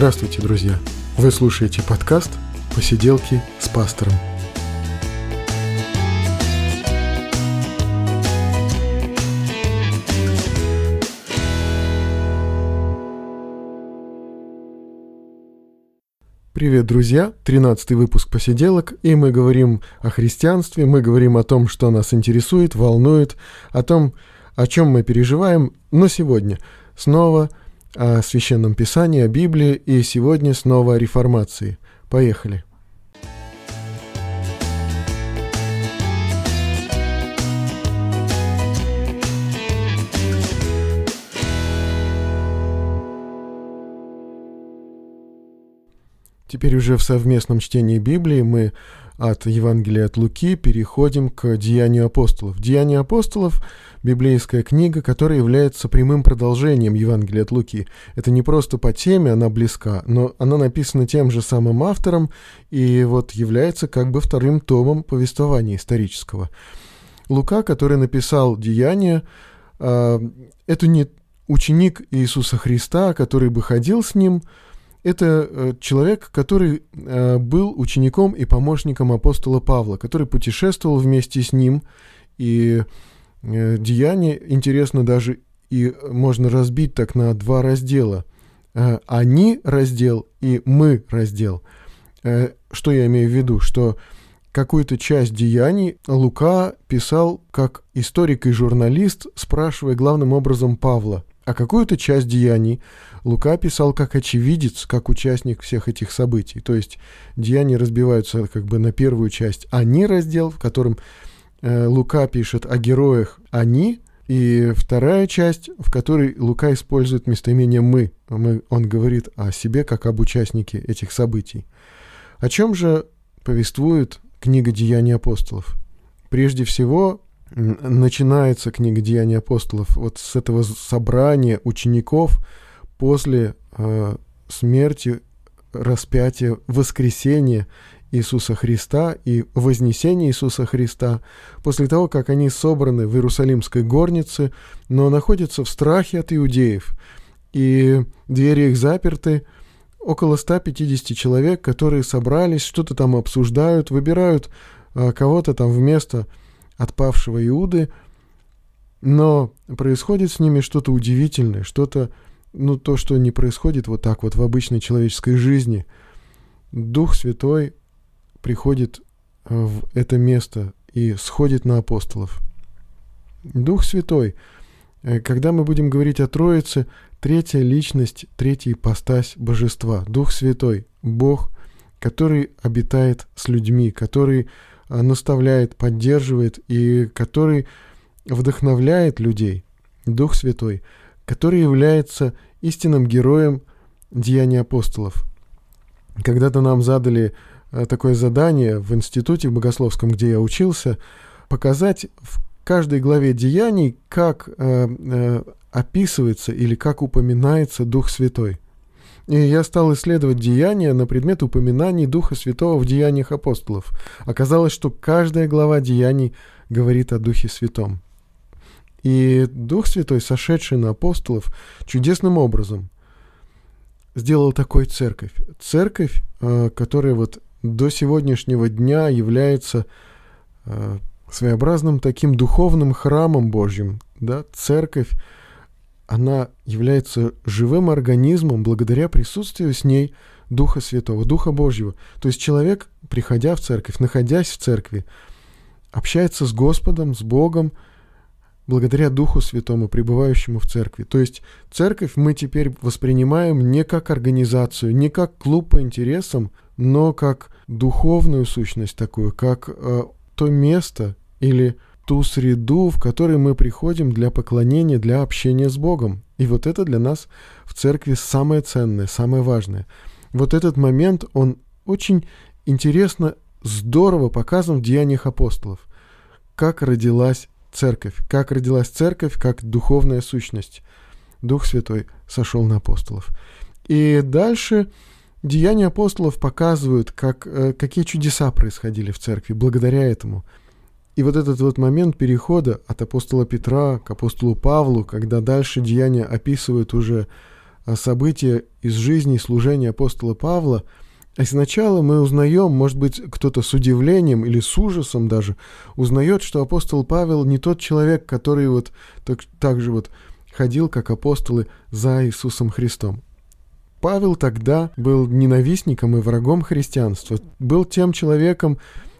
Здравствуйте, друзья! Вы слушаете подкаст «Посиделки с пастором». Привет, друзья! 13 выпуск посиделок, и мы говорим о христианстве, мы говорим о том, что нас интересует, волнует, о том, о чем мы переживаем, но сегодня снова о Священном Писании, о Библии, и сегодня снова о реформации. Поехали! Теперь уже в совместном чтении Библии мы от Евангелия от Луки переходим к Деянию апостолов. Деяния апостолов – библейская книга, которая является прямым продолжением Евангелия от Луки. Это не просто по теме, она близка, но она написана тем же самым автором и вот является как бы вторым томом повествования исторического. Лука, который написал Деяния, а, это не ученик Иисуса Христа, который бы ходил с ним – это э, человек, который э, был учеником и помощником апостола Павла, который путешествовал вместе с ним, и э, деяние интересно даже и можно разбить так на два раздела. Они раздел и мы раздел. Что я имею в виду? Что какую-то часть деяний Лука писал как историк и журналист, спрашивая главным образом Павла, а какую-то часть деяний Лука писал как очевидец, как участник всех этих событий. То есть деяния разбиваются как бы на первую часть «они» раздел, в котором э, Лука пишет о героях «они», и вторая часть, в которой Лука использует местоимение «мы». мы. Он говорит о себе как об участнике этих событий. О чем же повествует книга «Деяния апостолов»? Прежде всего, начинается книга «Деяния апостолов» вот с этого собрания учеников – после э, смерти, распятия, воскресения Иисуса Христа и вознесения Иисуса Христа, после того, как они собраны в Иерусалимской горнице, но находятся в страхе от иудеев, и двери их заперты, около 150 человек, которые собрались, что-то там обсуждают, выбирают э, кого-то там вместо отпавшего Иуды, но происходит с ними что-то удивительное, что-то ну, то, что не происходит вот так вот в обычной человеческой жизни. Дух Святой приходит э, в это место и сходит на апостолов. Дух Святой, э, когда мы будем говорить о Троице, третья личность, третья ипостась Божества, Дух Святой, Бог, который обитает с людьми, который наставляет, поддерживает и который вдохновляет людей. Дух Святой – который является истинным героем деяний апостолов. Когда-то нам задали э, такое задание в институте богословском, где я учился, показать в каждой главе деяний, как э, э, описывается или как упоминается Дух Святой. И я стал исследовать деяния на предмет упоминаний Духа Святого в деяниях апостолов. Оказалось, что каждая глава деяний говорит о Духе Святом. И Дух Святой, сошедший на апостолов, чудесным образом сделал такой церковь. Церковь, э, которая вот до сегодняшнего дня является э, своеобразным таким духовным храмом Божьим. Да? Церковь, она является живым организмом благодаря присутствию с ней Духа Святого, Духа Божьего. То есть человек, приходя в церковь, находясь в церкви, общается с Господом, с Богом, благодаря Духу Святому, пребывающему в церкви. То есть церковь мы теперь воспринимаем не как организацию, не как клуб по интересам, но как духовную сущность такую, как э, то место или ту среду, в которой мы приходим для поклонения, для общения с Богом. И вот это для нас в церкви самое ценное, самое важное. Вот этот момент, он очень интересно, здорово показан в деяниях апостолов. Как родилась церковь. Как родилась церковь, как духовная сущность. Дух Святой сошел на апостолов. И дальше деяния апостолов показывают, как, э, какие чудеса происходили в церкви благодаря этому. И вот этот вот момент перехода от апостола Петра к апостолу Павлу, когда дальше деяния описывают уже события из жизни и служения апостола Павла, и сначала мы узнаем, может быть, кто-то с удивлением или с ужасом даже, узнает, что апостол Павел не тот человек, который вот так, так же вот ходил, как апостолы, за Иисусом Христом. Павел тогда был ненавистником и врагом христианства, был тем человеком,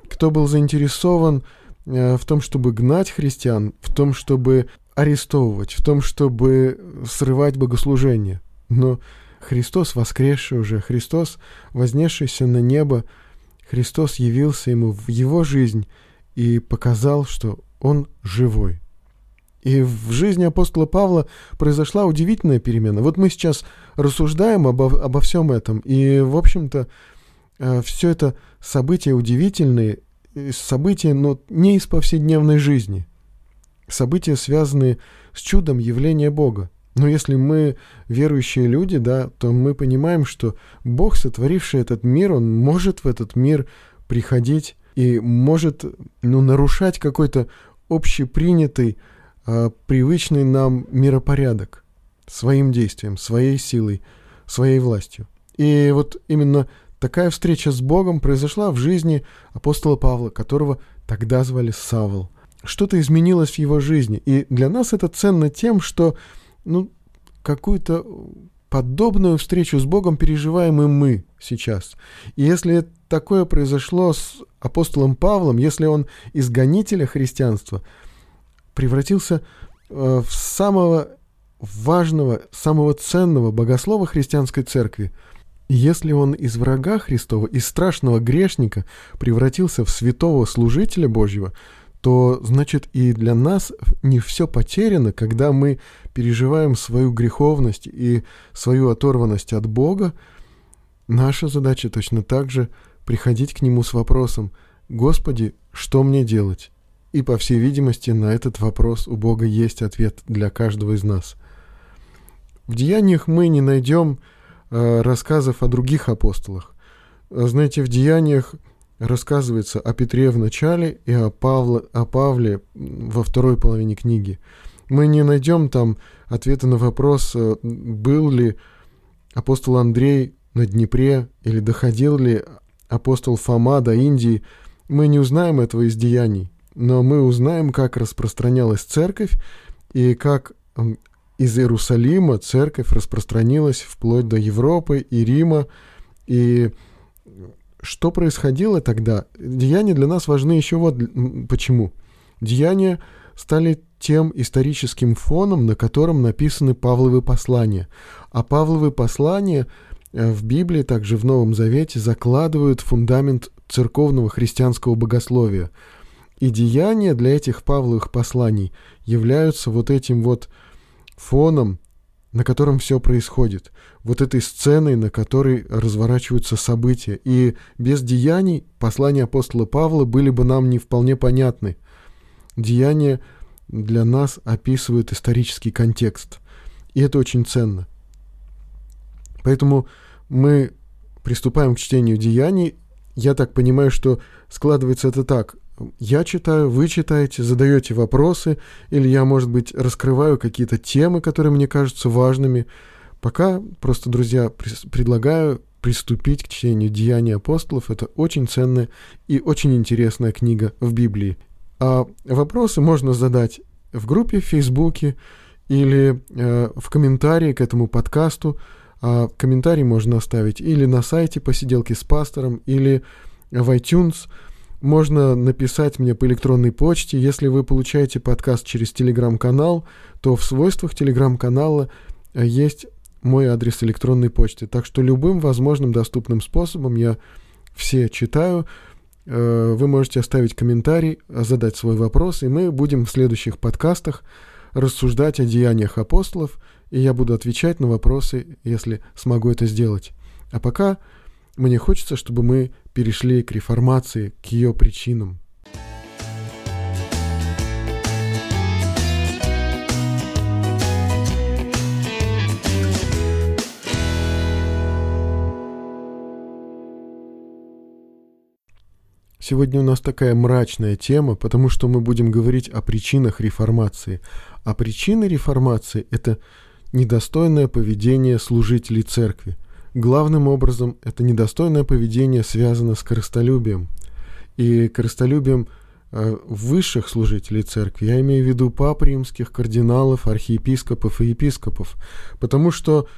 кто был заинтересован в том, чтобы гнать христиан, в том, чтобы арестовывать, в том, чтобы срывать богослужение. Но Христос, воскресший уже, Христос, вознесшийся на небо, Христос явился ему в его жизнь и показал, что он живой. И в жизни апостола Павла произошла удивительная перемена. Вот мы сейчас рассуждаем обо, обо всем этом, и, в общем-то, э, все это события удивительные, события, но не из повседневной жизни. События, связанные с чудом явления Бога. Но если мы верующие люди, да, то мы понимаем, что Бог, сотворивший этот мир, Он может в этот мир приходить и может ну, нарушать какой-то общепринятый э, привычный нам миропорядок своим действием, своей силой, своей властью. И вот именно такая встреча с Богом произошла в жизни апостола Павла, которого тогда звали Савл. Что-то изменилось в его жизни. И для нас это ценно тем, что ну, какую-то подобную встречу с Богом переживаем и мы сейчас. И если такое произошло с апостолом Павлом, если он из гонителя христианства – превратился э, в самого важного, самого ценного богослова христианской церкви. Если он из врага Христова, из страшного грешника превратился в святого служителя Божьего, то значит и для нас не все потеряно, когда мы переживаем свою греховность и свою оторванность от Бога. Наша задача точно так же приходить к Нему с вопросом «Господи, что мне делать?» И, по всей видимости, на этот вопрос у Бога есть ответ для каждого из нас. В деяниях мы не найдем рассказов о других апостолах. Знаете, в деяниях рассказывается о Петре в начале и о, Павле, о Павле во второй половине книги. Мы не найдем там ответа на вопрос, э, был ли апостол Андрей на Днепре или доходил ли апостол Фома до Индии. Мы не узнаем этого из деяний но мы узнаем, как распространялась церковь и как из Иерусалима церковь распространилась вплоть до Европы и Рима. И что происходило тогда? Деяния для нас важны еще вот почему. Деяния стали тем историческим фоном, на котором написаны Павловы послания. А Павловы послания э, в Библии, также в Новом Завете, закладывают фундамент церковного христианского богословия – и деяния для этих Павловых посланий являются вот этим вот фоном, на котором все происходит, вот этой сценой, на которой разворачиваются события. И без деяний послания апостола Павла были бы нам не вполне понятны. Деяния для нас описывают исторический контекст. И это очень ценно. Поэтому мы приступаем к чтению деяний. Я так понимаю, что складывается это так я читаю, вы читаете, задаете вопросы, или я, может быть, раскрываю какие-то темы, которые мне кажутся важными. Пока просто, друзья, предлагаю приступить к чтению Деяний апостолов. Это очень ценная и очень интересная книга в Библии. А вопросы можно задать в группе в Фейсбуке или э, в комментарии к этому подкасту. А комментарий можно оставить или на сайте посиделки с пастором, или в iTunes – можно написать мне по электронной почте. Если вы получаете подкаст через телеграм-канал, то в свойствах телеграм-канала э, есть мой адрес электронной почты. Так что любым возможным доступным способом я все читаю. Э, вы можете оставить комментарий, задать свой вопрос, и мы будем в следующих подкастах рассуждать о деяниях апостолов, и я буду отвечать на вопросы, если смогу это сделать. А пока мне хочется, чтобы мы перешли к реформации, к ее причинам. Сегодня у нас такая мрачная тема, потому что мы будем говорить о причинах реформации. А причины реформации – это недостойное поведение служителей церкви. Главным образом это недостойное поведение связано с корыстолюбием. И корыстолюбием э, высших служителей церкви, я имею в виду пап римских, кардиналов, архиепископов и епископов, потому что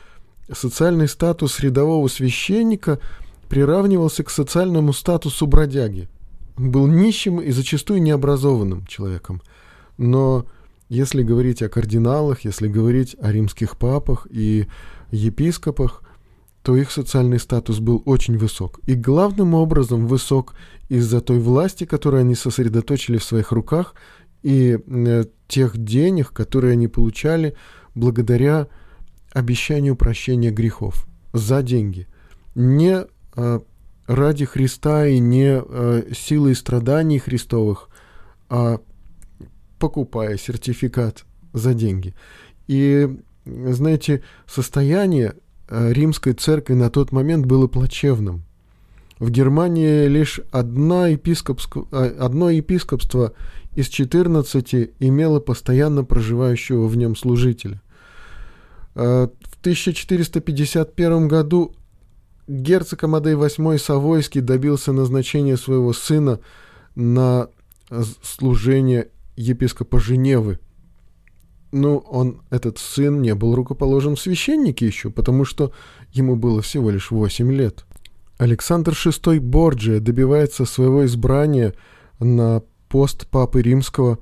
социальный статус рядового священника приравнивался к социальному статусу бродяги. Он был нищим и зачастую необразованным человеком. Но если говорить о кардиналах, если говорить о римских папах и епископах, то их социальный статус был очень высок. И главным образом высок из-за той власти, которую они сосредоточили в своих руках, и э, тех денег, которые они получали благодаря обещанию прощения грехов за деньги. Не э, ради Христа и не э, силой страданий Христовых, а покупая сертификат за деньги. И, знаете, состояние римской церкви на тот момент было плачевным. В Германии лишь одна епископск... Э, одно епископство из 14 имело постоянно проживающего в нем служителя. Э, в 1451 году герцог Амадей VIII Савойский добился назначения своего сына на служение епископа Женевы. Ну, он, этот сын, не был рукоположен в священнике еще, потому что ему было всего лишь 8 лет. Александр VI Борджия добивается своего избрания на пост Папы Римского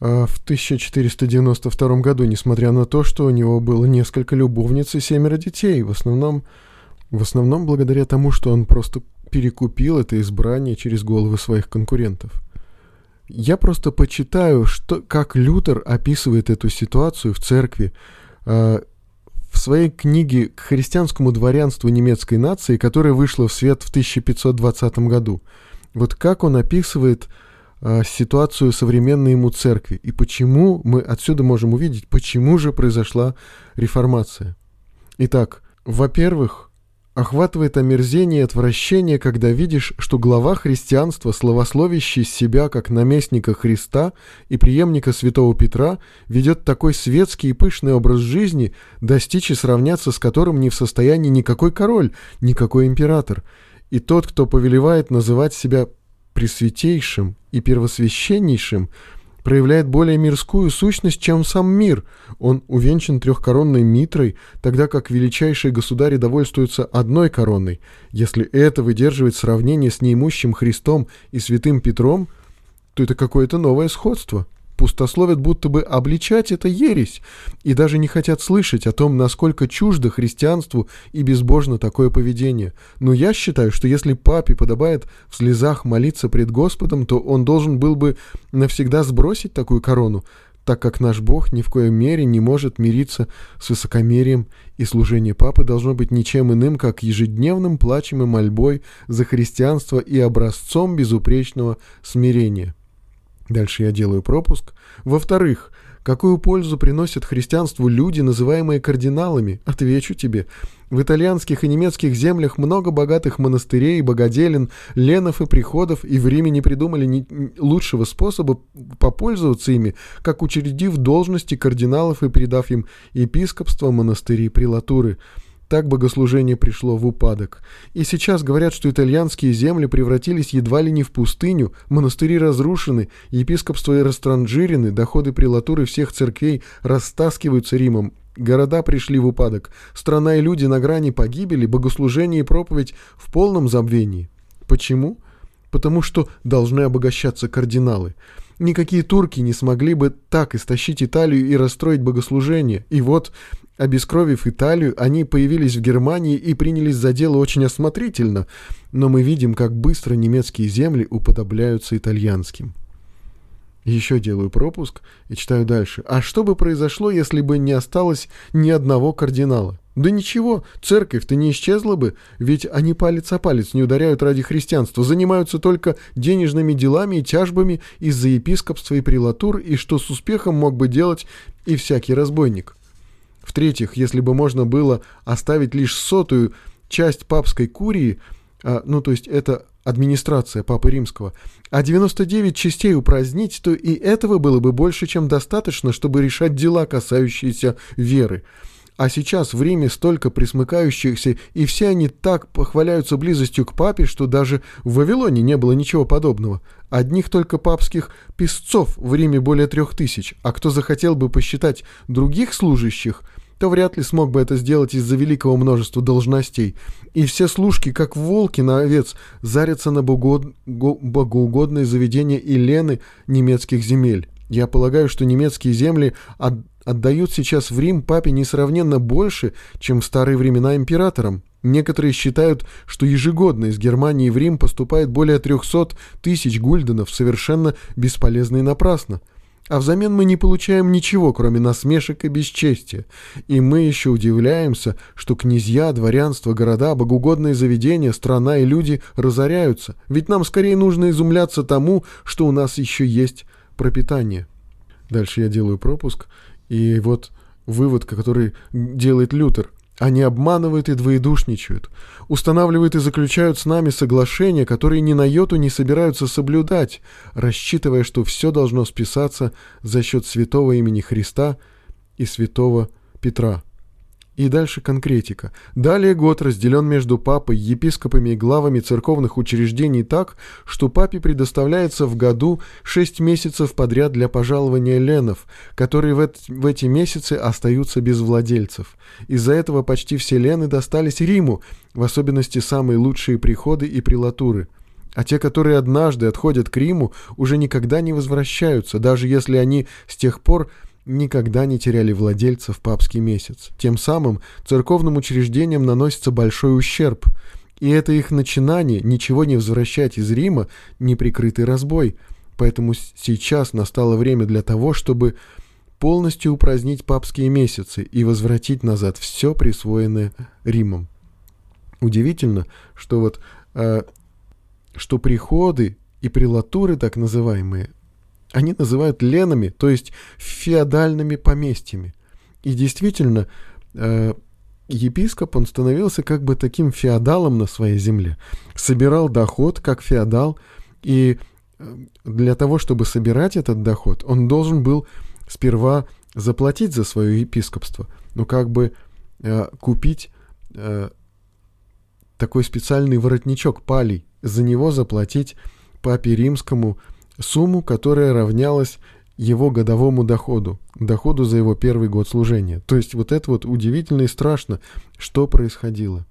э, в 1492 году, несмотря на то, что у него было несколько любовниц и семеро детей, в основном, в основном благодаря тому, что он просто перекупил это избрание через головы своих конкурентов. Я просто почитаю, что, как Лютер описывает эту ситуацию в церкви э, в своей книге «К христианскому дворянству немецкой нации», которая вышла в свет в 1520 году. Вот как он описывает э, ситуацию современной ему церкви и почему мы отсюда можем увидеть, почему же произошла реформация. Итак, во-первых, охватывает омерзение и отвращение, когда видишь, что глава христианства, славословящий себя как наместника Христа и преемника святого Петра, ведет такой светский и пышный образ жизни, достичь и сравняться с которым не в состоянии никакой король, никакой император. И тот, кто повелевает называть себя пресвятейшим и первосвященнейшим, проявляет более мирскую сущность, чем сам мир. Он увенчан трехкоронной митрой, тогда как величайшие государи довольствуются одной короной. Если это выдерживает сравнение с неимущим Христом и святым Петром, то это какое-то новое сходство пустословят, будто бы обличать это ересь, и даже не хотят слышать о том, насколько чуждо христианству и безбожно такое поведение. Но я считаю, что если папе подобает в слезах молиться пред Господом, то он должен был бы навсегда сбросить такую корону, так как наш Бог ни в коем мере не может мириться с высокомерием, и служение Папы должно быть ничем иным, как ежедневным плачем и мольбой за христианство и образцом безупречного смирения. Дальше я делаю пропуск. Во-вторых, какую пользу приносят христианству люди, называемые кардиналами? Отвечу тебе. В итальянских и немецких землях много богатых монастырей, богоделен, ленов и приходов, и в Риме не придумали ни лучшего способа попользоваться ими, как учредив должности кардиналов и придав им епископство, монастыри, прилатуры – так богослужение пришло в упадок. И сейчас говорят, что итальянские земли превратились едва ли не в пустыню, монастыри разрушены, епископства растранжирены, доходы прелатуры всех церквей растаскиваются Римом, Города пришли в упадок, страна и люди на грани погибели, богослужение и проповедь в полном забвении. Почему? Потому что должны обогащаться кардиналы. Никакие турки не смогли бы так истощить Италию и расстроить богослужение. И вот Обескровив Италию, они появились в Германии и принялись за дело очень осмотрительно, но мы видим, как быстро немецкие земли уподобляются итальянским. Еще делаю пропуск и читаю дальше. А что бы произошло, если бы не осталось ни одного кардинала? Да ничего, церковь-то не исчезла бы, ведь они палец о палец не ударяют ради христианства, занимаются только денежными делами и тяжбами из-за епископства и прилатур, и что с успехом мог бы делать и всякий разбойник. В-третьих, если бы можно было оставить лишь сотую часть папской курии, а, ну то есть это администрация Папы Римского, а 99 частей упразднить, то и этого было бы больше, чем достаточно, чтобы решать дела, касающиеся веры. А сейчас в Риме столько присмыкающихся, и все они так похваляются близостью к папе, что даже в Вавилоне не было ничего подобного. Одних только папских песцов в Риме более трех тысяч, а кто захотел бы посчитать других служащих, то вряд ли смог бы это сделать из-за великого множества должностей. И все служки, как волки на овец, зарятся на богоугодные заведения и немецких земель. Я полагаю, что немецкие земли от отдают сейчас в Рим папе несравненно больше, чем в старые времена императорам. Некоторые считают, что ежегодно из Германии в Рим поступает более 300 тысяч гульденов, совершенно бесполезно и напрасно. А взамен мы не получаем ничего, кроме насмешек и бесчестия. И мы еще удивляемся, что князья, дворянство, города, богоугодные заведения, страна и люди разоряются. Ведь нам скорее нужно изумляться тому, что у нас еще есть пропитание. Дальше я делаю пропуск и вот вывод, который делает Лютер. Они обманывают и двоедушничают, устанавливают и заключают с нами соглашения, которые ни на йоту не собираются соблюдать, рассчитывая, что все должно списаться за счет святого имени Христа и святого Петра. И дальше конкретика. Далее год разделен между папой, епископами и главами церковных учреждений так, что папе предоставляется в году 6 месяцев подряд для пожалования ленов, которые в, в эти месяцы остаются без владельцев. Из-за этого почти все лены достались Риму, в особенности самые лучшие приходы и прилатуры. А те, которые однажды отходят к Риму, уже никогда не возвращаются, даже если они с тех пор никогда не теряли владельца в папский месяц. Тем самым церковным учреждениям наносится большой ущерб, и это их начинание ничего не возвращать из Рима неприкрытый разбой. Поэтому сейчас настало время для того, чтобы полностью упразднить папские месяцы и возвратить назад все присвоенное Римом. Удивительно, что вот э, что приходы и прелатуры так называемые они называют ленами, то есть феодальными поместьями. И действительно, э, епископ, он становился как бы таким феодалом на своей земле. Собирал доход как феодал, и э, для того, чтобы собирать этот доход, он должен был сперва заплатить за свое епископство, ну как бы э, купить э, такой специальный воротничок палий, за него заплатить папе римскому – сумму, которая равнялась его годовому доходу, доходу за его первый год служения. То есть вот это вот удивительно и страшно, что происходило.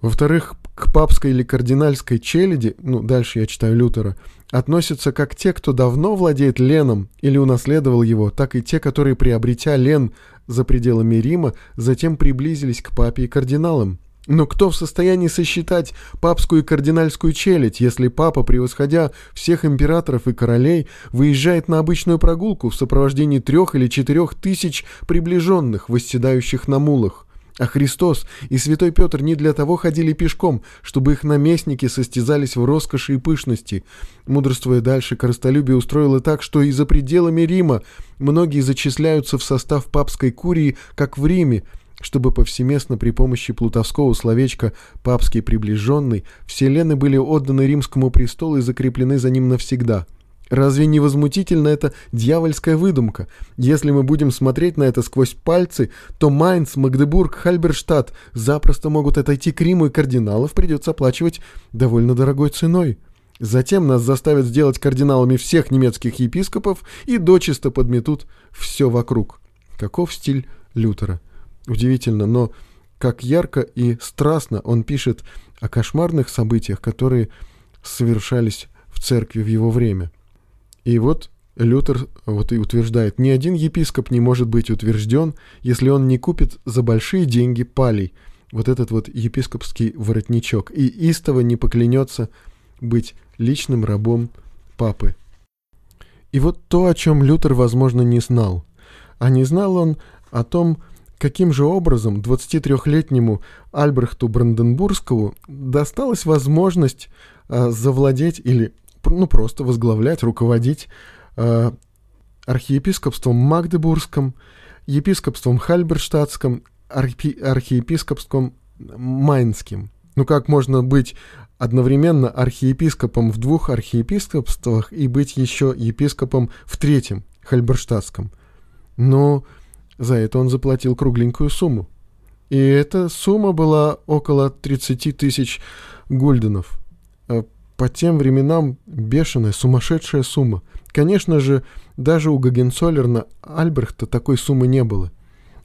Во-вторых, к папской или кардинальской челяди, ну, дальше я читаю Лютера, относятся как те, кто давно владеет леном или унаследовал его, так и те, которые, приобретя лен за пределами Рима, затем приблизились к папе и кардиналам. Но кто в состоянии сосчитать папскую и кардинальскую челядь, если папа, превосходя всех императоров и королей, выезжает на обычную прогулку в сопровождении трех или четырех тысяч приближенных, восседающих на мулах? А Христос и Святой Петр не для того ходили пешком, чтобы их наместники состязались в роскоши и пышности. Мудрствуя дальше, коростолюбие устроило так, что и за пределами Рима многие зачисляются в состав папской курии, как в Риме, чтобы повсеместно при помощи плутовского словечка «папский приближенный» вселены были отданы римскому престолу и закреплены за ним навсегда. Разве не возмутительно это дьявольская выдумка? Если мы будем смотреть на это сквозь пальцы, то Майнц, Магдебург, Хальберштадт запросто могут отойти к Риму, и кардиналов придется оплачивать довольно дорогой ценой. Затем нас заставят сделать кардиналами всех немецких епископов и дочисто подметут все вокруг. Каков стиль Лютера? Удивительно, но как ярко и страстно он пишет о кошмарных событиях, которые совершались в церкви в его время. И вот Лютер вот и утверждает, ни один епископ не может быть утвержден, если он не купит за большие деньги палей, вот этот вот епископский воротничок, и истово не поклянется быть личным рабом папы. И вот то, о чем Лютер, возможно, не знал. А не знал он о том, Каким же образом 23-летнему Альбрехту Бранденбургскому досталась возможность э, завладеть или ну, просто возглавлять, руководить э, архиепископством Магдебургском, епископством Хальберштадтском, архи, архиепископством Майнским. Ну как можно быть одновременно архиепископом в двух архиепископствах и быть еще епископом в третьем, Хальберштадтском. Но за это он заплатил кругленькую сумму. И эта сумма была около 30 тысяч гульденов. А по тем временам бешеная, сумасшедшая сумма. Конечно же, даже у Гагенцоллерна Альбрехта такой суммы не было.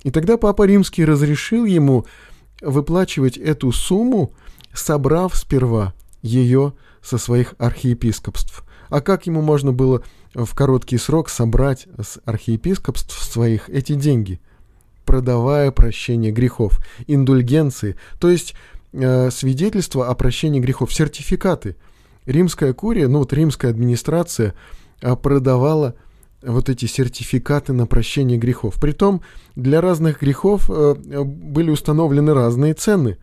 И тогда Папа Римский разрешил ему выплачивать эту сумму, собрав сперва ее со своих архиепископств. А как ему можно было в короткий срок собрать с архиепископств своих эти деньги? Продавая прощение грехов, индульгенции, то есть э, свидетельство о прощении грехов, сертификаты. Римская курия, ну вот римская администрация э, продавала вот эти сертификаты на прощение грехов. Притом для разных грехов э, были установлены разные цены.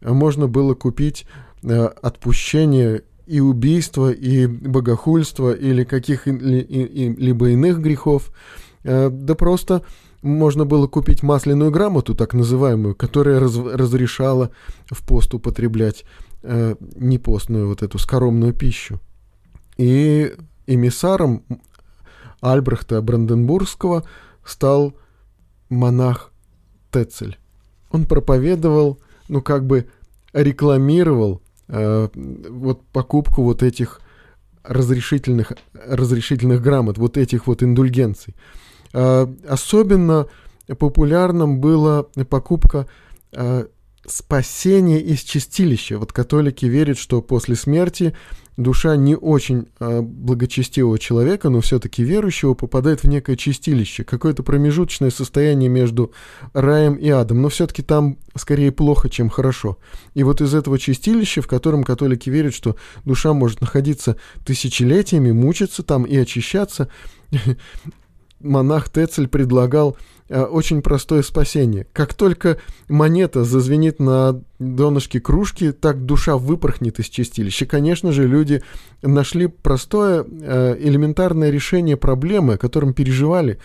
Можно было купить э, отпущение и убийства, и богохульства, или каких-либо иных грехов. Э, да просто можно было купить масляную грамоту, так называемую, которая раз, разрешала в пост употреблять э, непостную вот эту скоромную пищу. И эмиссаром Альбрехта Бранденбургского стал монах Тецель. Он проповедовал, ну как бы рекламировал э, вот покупку вот этих разрешительных, разрешительных грамот, вот этих вот индульгенций. Э, особенно популярным была покупка э, спасения из чистилища. Вот католики верят, что после смерти душа не очень э, благочестивого человека, но все-таки верующего, попадает в некое чистилище, какое-то промежуточное состояние между раем и адом, но все-таки там скорее плохо, чем хорошо. И вот из этого чистилища, в котором католики верят, что душа может находиться тысячелетиями, мучиться там и очищаться, монах Тецель предлагал очень простое спасение. Как только монета зазвенит на донышке кружки, так душа выпорхнет из чистилища. Конечно же, люди нашли простое э, элементарное решение проблемы, о котором переживали.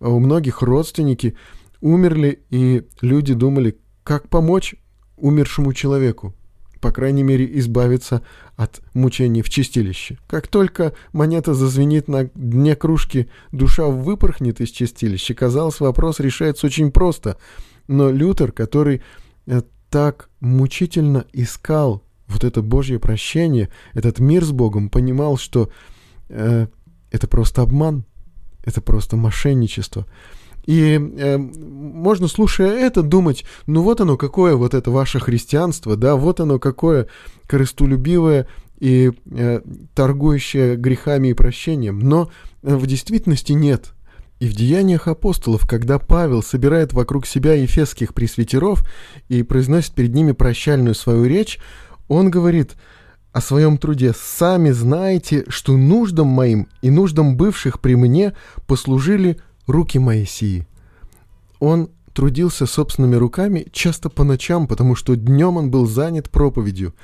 У многих родственники умерли, и люди думали, как помочь умершему человеку по крайней мере, избавиться от мучений в чистилище. Как только монета зазвенит на дне кружки, душа выпорхнет из чистилища. Казалось, вопрос решается очень просто. Но Лютер, который э, так мучительно искал вот это Божье прощение, этот мир с Богом, понимал, что э, это просто обман, это просто мошенничество. И э, можно, слушая это, думать, ну вот оно какое вот это ваше христианство, да, вот оно какое корыстолюбивое и э, торгующее грехами и прощением. Но э, в действительности нет. И в деяниях апостолов, когда Павел собирает вокруг себя ефесских пресвитеров и произносит перед ними прощальную свою речь, он говорит о своем труде «Сами знаете, что нуждам моим и нуждам бывших при мне послужили руки Моисии. Он трудился собственными руками часто по ночам, потому что днем он был занят проповедью.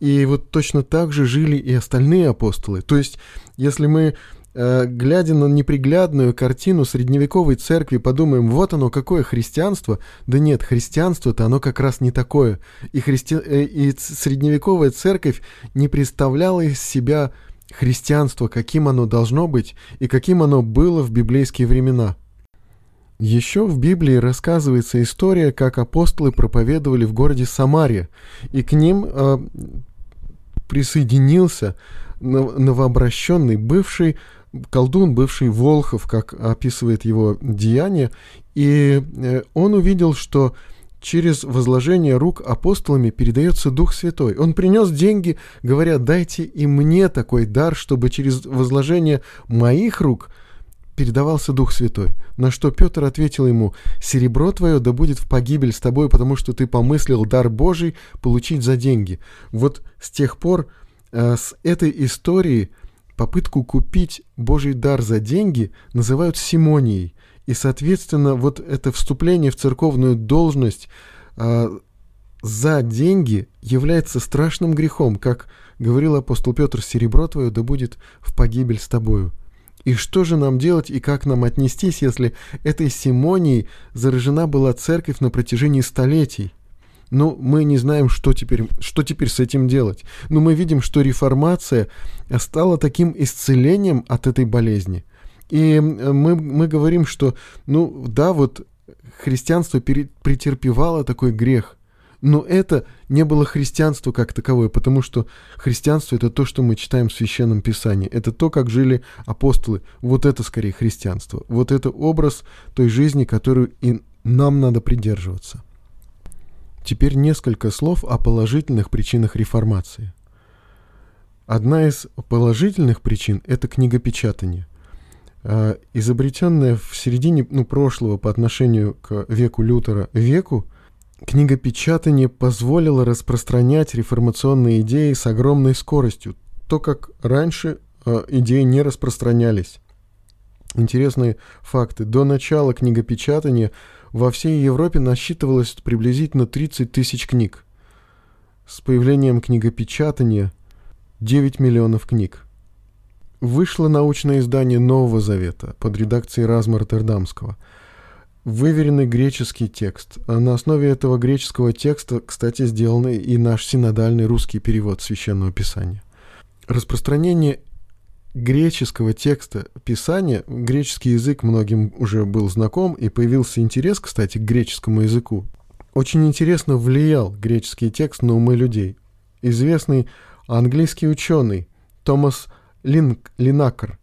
И вот точно так же жили и остальные апостолы. То есть, если мы, э, глядя на неприглядную картину средневековой церкви, подумаем, вот оно, какое христианство, да нет, христианство-то оно как раз не такое. И, христи... Э, и средневековая церковь не представляла из себя христианство, каким оно должно быть и каким оно было в библейские времена. Еще в Библии рассказывается история, как апостолы проповедовали в городе Самария, и к ним э, присоединился новообращенный бывший колдун, бывший Волхов, как описывает его деяние, и э, он увидел, что через возложение рук апостолами передается Дух Святой. Он принес деньги, говоря, дайте и мне такой дар, чтобы через возложение моих рук передавался Дух Святой. На что Петр ответил ему, «Серебро твое да будет в погибель с тобой, потому что ты помыслил дар Божий получить за деньги». Вот с тех пор, э, с этой истории, попытку купить Божий дар за деньги называют симонией. И, соответственно, вот это вступление в церковную должность э, за деньги является страшным грехом, как говорил апостол Петр, «Серебро твое да будет в погибель с тобою». И что же нам делать и как нам отнестись, если этой симонией заражена была церковь на протяжении столетий? Ну, мы не знаем, что теперь, что теперь с этим делать. Но мы видим, что реформация стала таким исцелением от этой болезни. И мы, мы говорим, что, ну, да, вот христианство претерпевало такой грех – но это не было христианство как таковое, потому что христианство это то, что мы читаем в Священном Писании. Это то, как жили апостолы. Вот это скорее христианство. Вот это образ той жизни, которую и нам надо придерживаться. Теперь несколько слов о положительных причинах реформации. Одна из положительных причин – это книгопечатание. А, изобретенная в середине ну, прошлого по отношению к веку Лютера веку, Книгопечатание позволило распространять реформационные идеи с огромной скоростью, то как раньше э, идеи не распространялись. Интересные факты. До начала книгопечатания во всей Европе насчитывалось приблизительно 30 тысяч книг. С появлением книгопечатания 9 миллионов книг. Вышло научное издание Нового Завета под редакцией Разма Роттердамского – выверенный греческий текст. А на основе этого греческого текста, кстати, сделан и наш синодальный русский перевод Священного Писания. Распространение греческого текста Писания, греческий язык многим уже был знаком, и появился интерес, кстати, к греческому языку. Очень интересно влиял греческий текст на умы людей. Известный английский ученый Томас Линк, Линакер,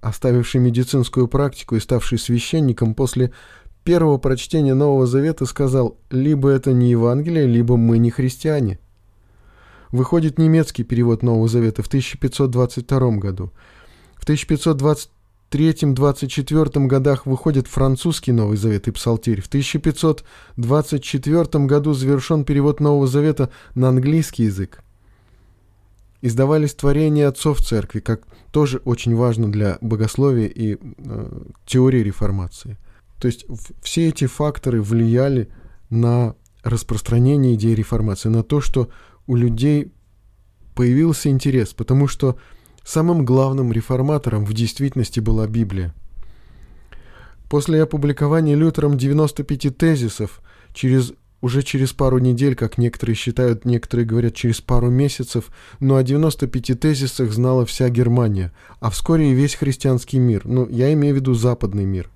оставивший медицинскую практику и ставший священником после первого прочтения Нового Завета сказал, либо это не Евангелие, либо мы не христиане. Выходит немецкий перевод Нового Завета в 1522 году. В 1523-24 годах выходит французский Новый Завет и Псалтирь. В 1524 году завершен перевод Нового Завета на английский язык. Издавались творения отцов церкви, как тоже очень важно для богословия и э, теории реформации. То есть все эти факторы влияли на распространение идеи реформации, на то, что у людей появился интерес, потому что самым главным реформатором в действительности была Библия. После опубликования Лютером 95 тезисов, через, уже через пару недель, как некоторые считают, некоторые говорят через пару месяцев, но о 95 тезисах знала вся Германия, а вскоре и весь христианский мир, ну, я имею в виду западный мир.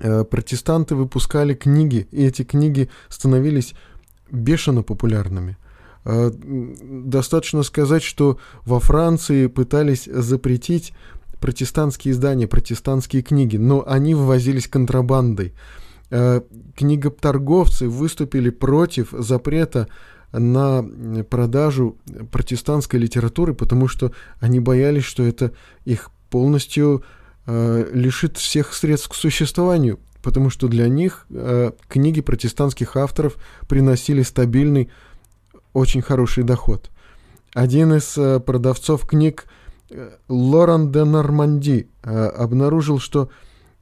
Э, протестанты выпускали книги, и эти книги становились бешено популярными. Э, достаточно сказать, что во Франции пытались запретить протестантские издания, протестантские книги, но они ввозились контрабандой. Э, книготорговцы выступили против запрета на продажу протестантской литературы, потому что они боялись, что это их полностью э, лишит всех средств к существованию, потому что для них э, книги протестантских авторов приносили стабильный, очень хороший доход. Один из э, продавцов книг, э, Лоран де Норманди, э, обнаружил, что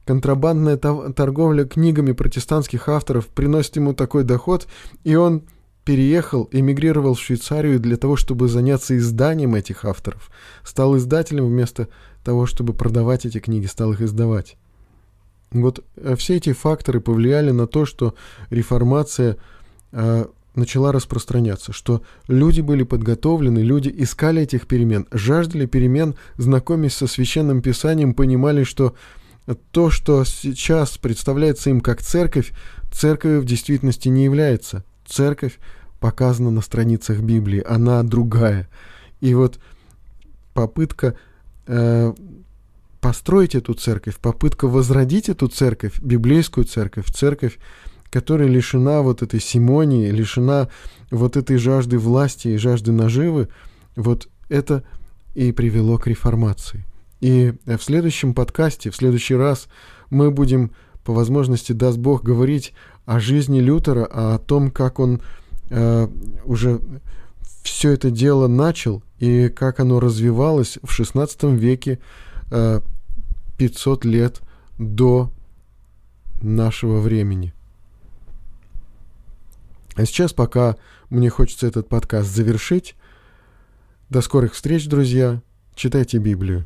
контрабандная торговля книгами протестантских авторов приносит ему такой доход, и он переехал, эмигрировал в Швейцарию для того, чтобы заняться изданием этих авторов. Стал издателем вместо того, чтобы продавать эти книги, стал их издавать. Вот э, все эти факторы повлияли на то, что реформация э, начала распространяться, что люди были подготовлены, люди искали этих перемен, жаждали перемен, знакомясь со священным писанием, понимали, что то, что сейчас представляется им как церковь, церковью в действительности не является. Церковь показана на страницах Библии, она другая. И вот попытка э, построить эту церковь, попытка возродить эту церковь, библейскую церковь, церковь, которая лишена вот этой симонии, лишена вот этой жажды власти и жажды наживы, вот это и привело к реформации. И в следующем подкасте, в следующий раз мы будем, по возможности, даст Бог, говорить о жизни Лютера, о том, как он э, уже все это дело начал и как оно развивалось в XVI веке, 500 э, лет до нашего времени. А сейчас, пока мне хочется этот подкаст завершить, до скорых встреч, друзья. Читайте Библию.